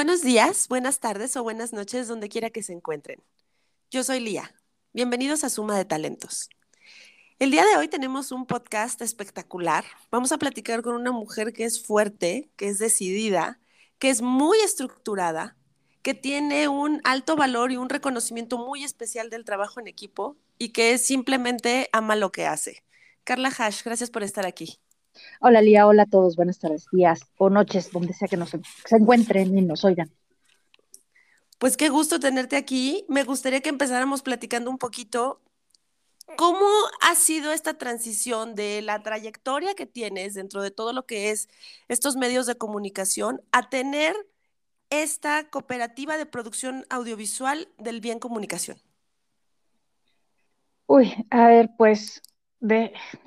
Buenos días, buenas tardes o buenas noches, donde quiera que se encuentren. Yo soy Lía. Bienvenidos a Suma de Talentos. El día de hoy tenemos un podcast espectacular. Vamos a platicar con una mujer que es fuerte, que es decidida, que es muy estructurada, que tiene un alto valor y un reconocimiento muy especial del trabajo en equipo y que simplemente ama lo que hace. Carla Hash, gracias por estar aquí. Hola Lía, hola a todos, buenas tardes, días o noches, donde sea que nos se encuentren y nos oigan. Pues qué gusto tenerte aquí. Me gustaría que empezáramos platicando un poquito cómo ha sido esta transición de la trayectoria que tienes dentro de todo lo que es estos medios de comunicación a tener esta cooperativa de producción audiovisual del bien comunicación. Uy, a ver, pues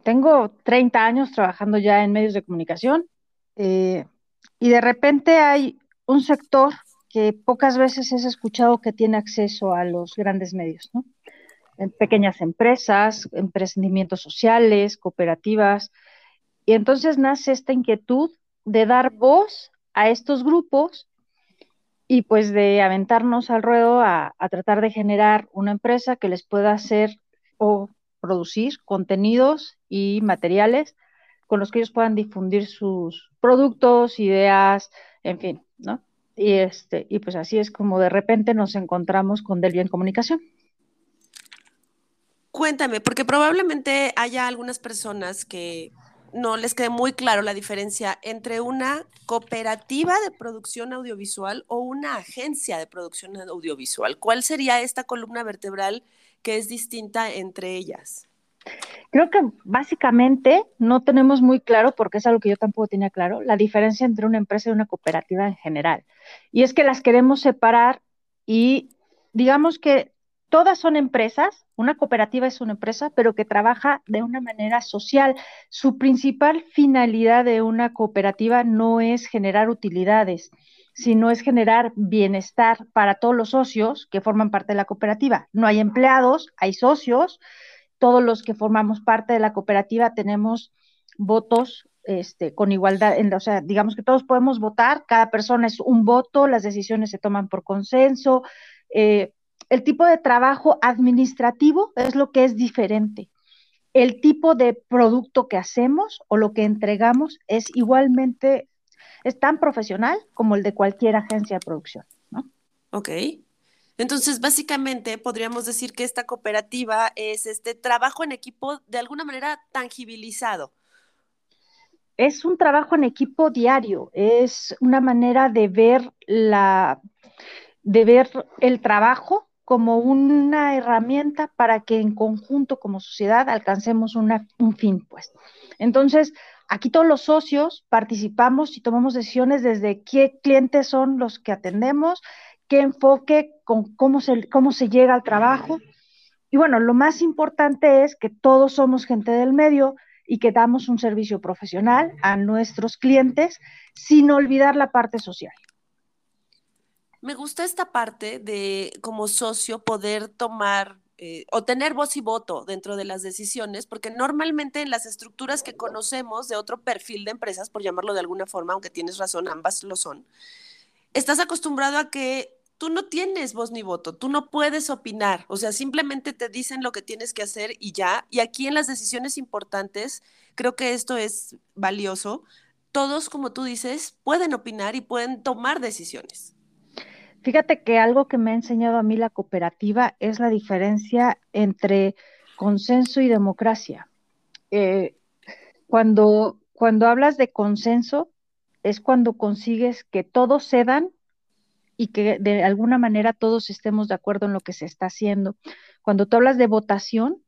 tengo 30 años trabajando ya en medios de comunicación eh, y de repente hay un sector que pocas veces es escuchado que tiene acceso a los grandes medios, ¿no? En pequeñas empresas, emprendimientos sociales, cooperativas. Y entonces nace esta inquietud de dar voz a estos grupos y pues de aventarnos al ruedo a, a tratar de generar una empresa que les pueda hacer o producir contenidos y materiales con los que ellos puedan difundir sus productos, ideas, en fin, ¿no? Y este, y pues así es como de repente nos encontramos con Del Bien Comunicación. Cuéntame, porque probablemente haya algunas personas que no les quede muy claro la diferencia entre una cooperativa de producción audiovisual o una agencia de producción audiovisual. ¿Cuál sería esta columna vertebral que es distinta entre ellas? Creo que básicamente no tenemos muy claro, porque es algo que yo tampoco tenía claro, la diferencia entre una empresa y una cooperativa en general. Y es que las queremos separar y digamos que todas son empresas, una cooperativa es una empresa, pero que trabaja de una manera social. Su principal finalidad de una cooperativa no es generar utilidades, sino es generar bienestar para todos los socios que forman parte de la cooperativa. No hay empleados, hay socios. Todos los que formamos parte de la cooperativa tenemos votos este, con igualdad, o sea, digamos que todos podemos votar, cada persona es un voto, las decisiones se toman por consenso. Eh, el tipo de trabajo administrativo es lo que es diferente. El tipo de producto que hacemos o lo que entregamos es igualmente es tan profesional como el de cualquier agencia de producción, ¿no? Ok. Entonces, básicamente podríamos decir que esta cooperativa es este trabajo en equipo de alguna manera tangibilizado. Es un trabajo en equipo diario, es una manera de ver la de ver el trabajo como una herramienta para que en conjunto como sociedad alcancemos un fin, pues. Entonces, Aquí todos los socios participamos y tomamos decisiones desde qué clientes son los que atendemos, qué enfoque, con cómo se, cómo se llega al trabajo. Y bueno, lo más importante es que todos somos gente del medio y que damos un servicio profesional a nuestros clientes sin olvidar la parte social. Me gusta esta parte de como socio poder tomar eh, o tener voz y voto dentro de las decisiones, porque normalmente en las estructuras que conocemos de otro perfil de empresas, por llamarlo de alguna forma, aunque tienes razón, ambas lo son, estás acostumbrado a que tú no tienes voz ni voto, tú no puedes opinar, o sea, simplemente te dicen lo que tienes que hacer y ya, y aquí en las decisiones importantes, creo que esto es valioso, todos, como tú dices, pueden opinar y pueden tomar decisiones. Fíjate que algo que me ha enseñado a mí la cooperativa es la diferencia entre consenso y democracia. Eh, cuando, cuando hablas de consenso, es cuando consigues que todos cedan y que de alguna manera todos estemos de acuerdo en lo que se está haciendo. Cuando tú hablas de votación,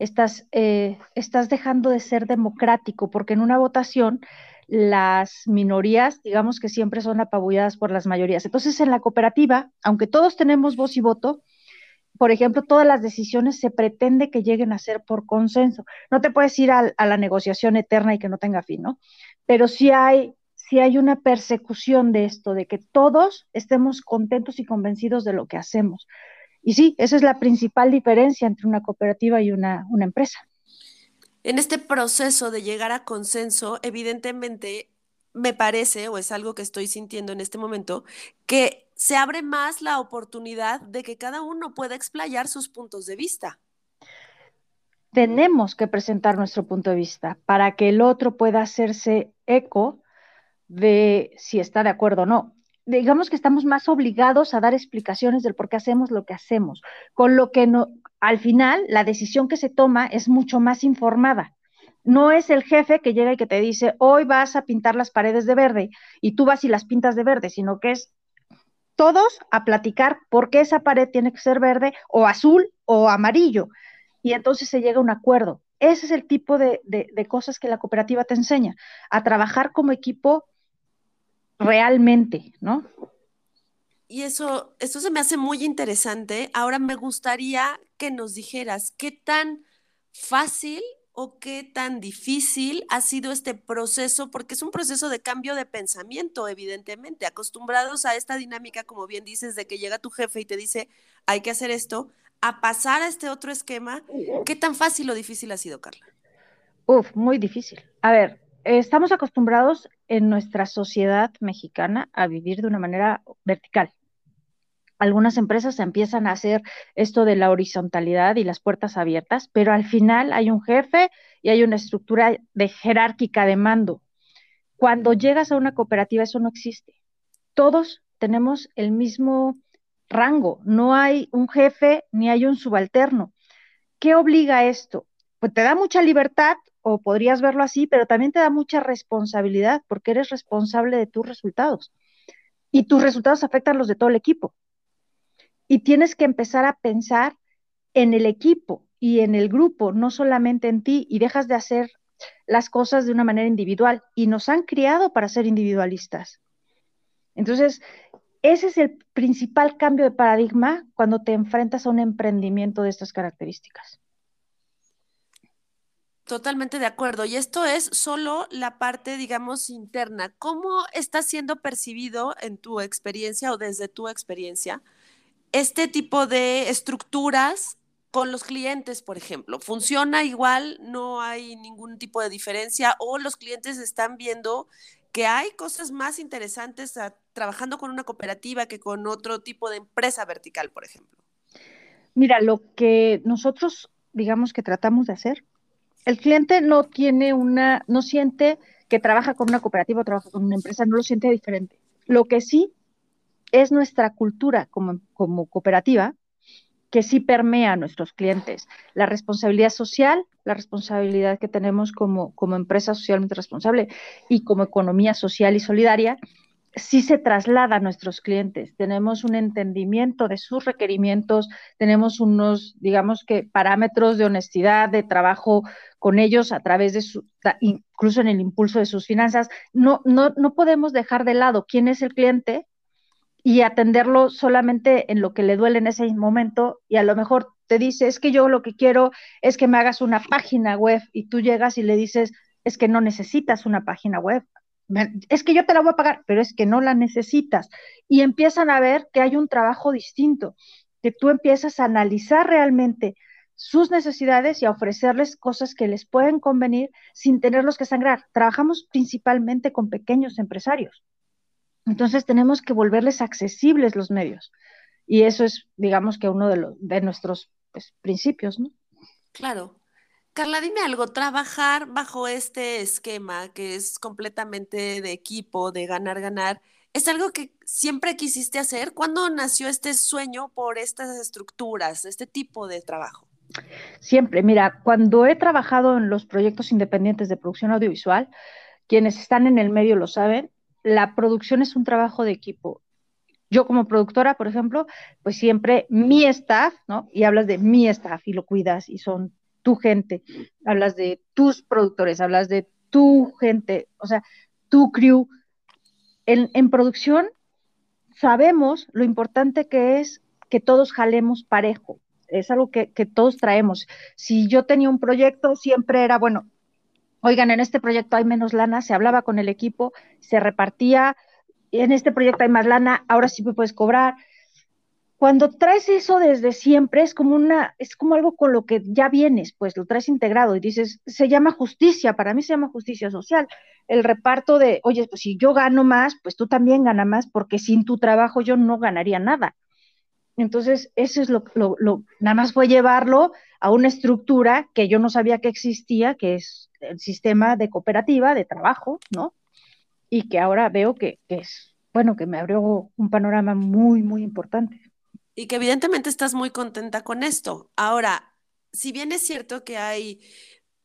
estás, eh, estás dejando de ser democrático, porque en una votación las minorías, digamos que siempre son apabulladas por las mayorías. Entonces, en la cooperativa, aunque todos tenemos voz y voto, por ejemplo, todas las decisiones se pretende que lleguen a ser por consenso. No te puedes ir a, la negociación eterna y que no tenga fin, ¿no? Pero sí hay, sí hay una persecución de esto, de que todos estemos contentos y convencidos de lo que hacemos. Y sí, esa es la principal diferencia entre una cooperativa y una empresa en este proceso de llegar a consenso, evidentemente me parece, o es algo que estoy sintiendo en este momento, que se abre más la oportunidad de que cada uno pueda explayar sus puntos de vista. Tenemos que presentar nuestro punto de vista para que el otro pueda hacerse eco de si está de acuerdo o no. Digamos que estamos más obligados a dar explicaciones del por qué hacemos lo que hacemos, con lo que no, al final la decisión que se toma es mucho más informada no es el jefe que llega y que te dice, hoy vas a pintar las paredes de verde y tú vas y las pintas de verde, sino que es todos a platicar por qué esa pared tiene que ser verde o azul o amarillo. Y entonces se llega a un acuerdo. Ese es el tipo de, cosas que la cooperativa te enseña, a trabajar como equipo realmente, ¿no? Y eso, eso se me hace muy interesante. Ahora me gustaría que nos dijeras qué tan fácil o qué tan difícil ha sido este proceso, porque es un proceso de cambio de pensamiento, evidentemente, acostumbrados a esta dinámica, como bien dices, de que llega tu jefe y te dice, hay que hacer esto, a pasar a este otro esquema, ¿qué tan fácil o difícil ha sido, Carla? Uf, muy difícil. A ver, estamos acostumbrados en nuestra sociedad mexicana a vivir de una manera vertical algunas empresas empiezan a hacer esto de la horizontalidad y las puertas abiertas, pero al final hay un jefe y hay una estructura de jerárquica de mando. Cuando llegas a una cooperativa eso no existe. Todos tenemos el mismo rango, no hay un jefe ni hay un subalterno. ¿Qué obliga a esto? Pues te da mucha libertad, o podrías verlo así, pero también te da mucha responsabilidad porque eres responsable de tus resultados. Y tus resultados afectan los de todo el equipo y tienes que empezar a pensar en el equipo y en el grupo, no solamente en ti, y dejas de hacer las cosas de una manera individual. Y nos han criado para ser individualistas. Entonces, ese es el principal cambio de paradigma cuando te enfrentas a un emprendimiento de estas características. Totalmente de acuerdo. Y esto es solo la parte, digamos, interna. ¿Cómo está siendo percibido en tu experiencia o desde tu experiencia este tipo de estructuras con los clientes, por ejemplo? ¿Funciona igual? ¿No hay ningún tipo de diferencia? ¿O los clientes están viendo que hay cosas más interesantes trabajando con una cooperativa que con otro tipo de empresa vertical, por ejemplo? Mira, lo que nosotros, digamos que tratamos de hacer, el cliente no tiene una, no siente que trabaja con una cooperativa o trabaja con una empresa, no lo siente diferente. Lo que sí es nuestra cultura como, como cooperativa que sí permea a nuestros clientes. La responsabilidad social, la responsabilidad que tenemos como, como empresa socialmente responsable y como economía social y solidaria, sí se traslada a nuestros clientes. Tenemos un entendimiento de sus requerimientos, tenemos unos, digamos que, parámetros de honestidad, de trabajo con ellos a través de su, incluso en el impulso de sus finanzas. No, no, no podemos dejar de lado quién es el cliente y atenderlo solamente en lo que le duele en ese momento y a lo mejor te dice, es que yo lo que quiero es que me hagas una página web y tú llegas y le dices, es que no necesitas una página web, es que yo te la voy a pagar, pero es que no la necesitas. Y empiezan a ver que hay un trabajo distinto, que tú empiezas a analizar realmente sus necesidades y a ofrecerles cosas que les pueden convenir sin tenerlos que sangrar. Trabajamos principalmente con pequeños empresarios. Entonces tenemos que volverles accesibles los medios. Y eso es, digamos que uno de, los, de nuestros pues, principios, ¿no? Claro. Carla, dime algo, trabajar bajo este esquema que es completamente de equipo, de ganar, ganar, ¿es algo que siempre quisiste hacer? ¿Cuándo nació este sueño por estas estructuras, este tipo de trabajo? Siempre, mira, cuando he trabajado en los proyectos independientes de producción audiovisual, quienes están en el medio lo saben, la producción es un trabajo de equipo. Yo como productora, por ejemplo, pues siempre mi staff, ¿no? Y hablas de mi staff y lo cuidas y son tu gente, hablas de tus productores, hablas de tu gente, o sea, tu crew. En, producción sabemos lo importante que es que todos jalemos parejo, es algo que, todos traemos. Si yo tenía un proyecto, siempre era, bueno, oigan, en este proyecto hay menos lana, se hablaba con el equipo, se repartía, en este proyecto hay más lana, ahora sí me puedes cobrar. cuando traes eso desde siempre es como una, es como algo con lo que ya vienes, pues lo traes integrado y dices, se llama justicia, para mí se llama justicia social. El reparto de, oye, pues si yo gano más, pues tú también ganas más, porque sin tu trabajo yo no ganaría nada. Entonces, eso es lo, lo, lo, nada más fue llevarlo a una estructura que yo no sabía que existía, que es el sistema de cooperativa, de trabajo, ¿no? Y que ahora veo que, es, bueno, que me abrió un panorama muy, muy importante y que evidentemente estás muy contenta con esto. Ahora, si bien es cierto que hay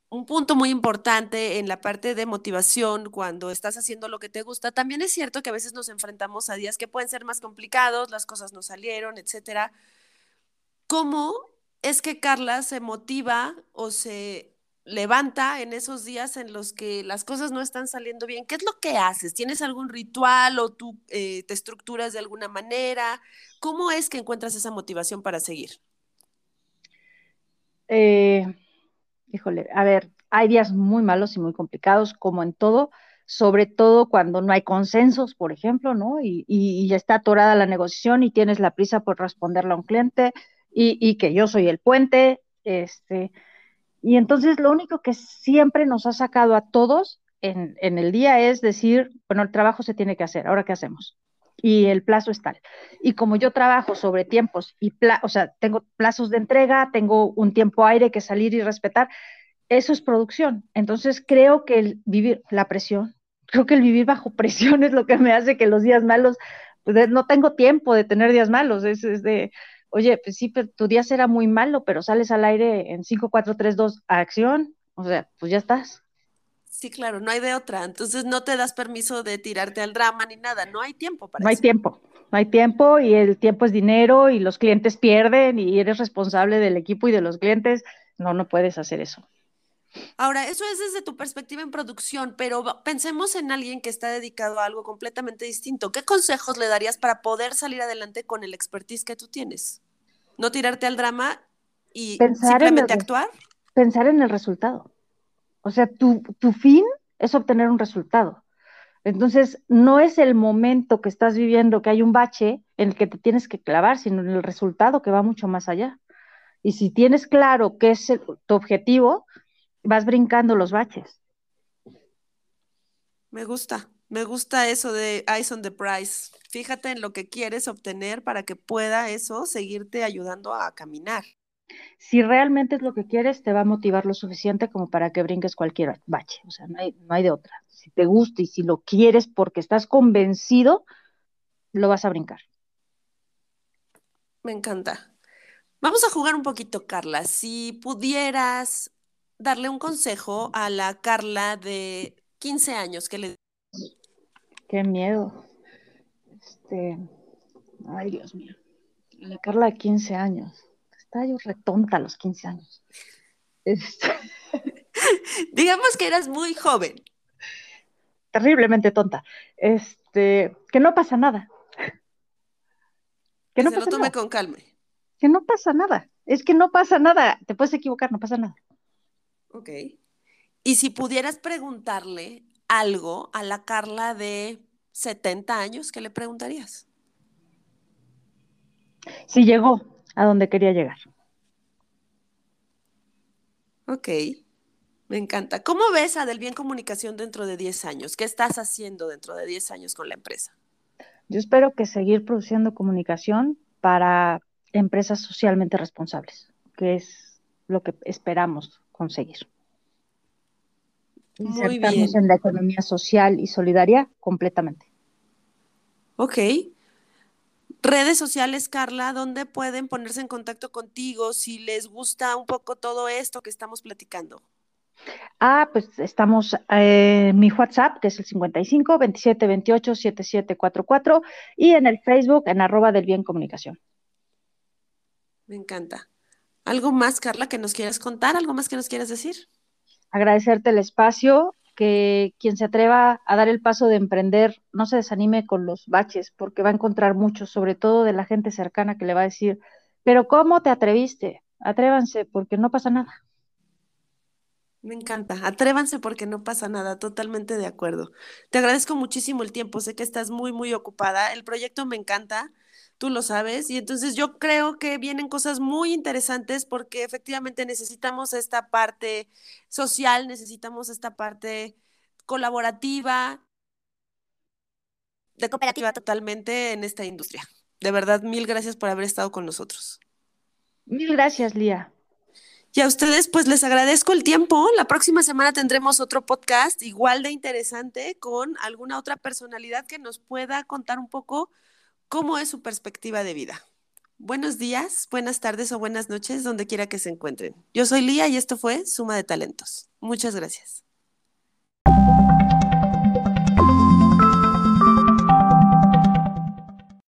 un punto muy importante en la parte de motivación cuando estás haciendo lo que te gusta, también es cierto que a veces nos enfrentamos a días que pueden ser más complicados, las cosas no salieron, etcétera. ¿Cómo es que Carla se motiva o se levanta en esos días en los que las cosas no están saliendo bien? ¿Qué es lo que haces? ¿Tienes algún ritual o tú eh, te estructuras de alguna manera? ¿Cómo es que encuentras esa motivación para seguir? Eh, híjole, a ver, hay días muy malos y muy complicados, como en todo, sobre todo cuando no hay consensos, por ejemplo, ¿no? Y, y, está atorada la negociación y tienes la prisa por responderle a un cliente y, que yo soy el puente, este, y entonces lo único que siempre nos ha sacado a todos en, en, el día es decir, bueno, el trabajo se tiene que hacer, ahora qué hacemos. Y el plazo es tal. Y como yo trabajo sobre tiempos y, o sea, tengo plazos de entrega, tengo un tiempo aire que salir y respetar, eso es producción. Entonces creo que el vivir la presión, creo que el vivir bajo presión es lo que me hace que los días malos, pues, no tengo tiempo de tener días malos, es de, oye, pues sí, tu día será muy malo, pero sales al aire en 5, 4, 3, 2, acción, o sea, pues ya estás. Sí, claro, no hay de otra. Entonces no te das permiso de tirarte al drama ni nada, no hay tiempo para no eso. No hay tiempo, no hay tiempo y el tiempo es dinero y los clientes pierden y eres responsable del equipo y de los clientes. No, no puedes hacer eso. Ahora, eso es desde tu perspectiva en producción, pero pensemos en alguien que está dedicado a algo completamente distinto. ¿Qué consejos le darías para poder salir adelante con el expertise que tú tienes? No tirarte al drama y pensar simplemente actuar. Pensar en el resultado. O sea, tu, tu fin es obtener un resultado. Entonces, no es el momento que estás viviendo que hay un bache en el que te tienes que clavar, sino en el resultado que va mucho más allá. Y si tienes claro qué es tu objetivo, vas brincando los baches. Me gusta, me gusta eso de eyes on the prize. Fíjate en lo que quieres obtener para que pueda eso seguirte ayudando a caminar. Si realmente es lo que quieres, te va a motivar lo suficiente como para que brinques cualquier bache. O sea, no hay, no hay de otra. Si te gusta y si lo quieres porque estás convencido, lo vas a brincar. Me encanta. Vamos a jugar un poquito, Carla. Si pudieras darle un consejo a la Carla de 15 años que le... Qué miedo. Este, ay Dios mío. La Carla de 15 años. Estaba yo retonta a los 15 años. Este... Digamos que eras muy joven. Terriblemente tonta. Este, que no pasa nada. Que, no se lo tome con calma. Que no pasa nada. Es que no pasa nada. Te puedes equivocar, no pasa nada. Ok. Y si pudieras preguntarle algo a la Carla de 70 años, ¿qué le preguntarías? Si llegó a donde quería llegar. Ok, me encanta. ¿Cómo ves a Del Bien Comunicación dentro de 10 años? ¿Qué estás haciendo dentro de 10 años con la empresa? Yo espero que seguir produciendo comunicación para empresas socialmente responsables, que es lo que esperamos conseguir. Muy bien. en la economía social y solidaria completamente. Ok. Redes sociales, Carla, ¿dónde pueden ponerse en contacto contigo si les gusta un poco todo esto que estamos platicando? Ah, pues estamos eh, en mi WhatsApp, que es el 55 27 28 7744, y en el Facebook, en arroba del bien comunicación. Me encanta. ¿Algo más, Carla, que nos quieras contar? ¿Algo más que nos quieras decir? Agradecerte el espacio, que quien se atreva a dar el paso de emprender no se desanime con los baches, porque va a encontrar muchos, sobre todo de la gente cercana que le va a decir, pero ¿cómo te atreviste? Atrévanse, porque no pasa nada. Me encanta. Atrévanse porque no pasa nada. Totalmente de acuerdo. Te agradezco muchísimo el tiempo. Sé que estás muy, muy ocupada. El proyecto me encanta tú lo sabes, y entonces yo creo que vienen cosas muy interesantes porque efectivamente necesitamos esta parte social, necesitamos esta parte colaborativa, de cooperativa totalmente en esta industria. De verdad, mil gracias por haber estado con nosotros. Mil gracias, Lía. Y a ustedes, pues les agradezco el tiempo. La próxima semana tendremos otro podcast igual de interesante con alguna otra personalidad que nos pueda contar un poco cómo es su perspectiva de vida. Buenos días, buenas tardes o buenas noches, donde quiera que se encuentren. Yo soy Lía y esto fue Suma de Talentos. Muchas gracias.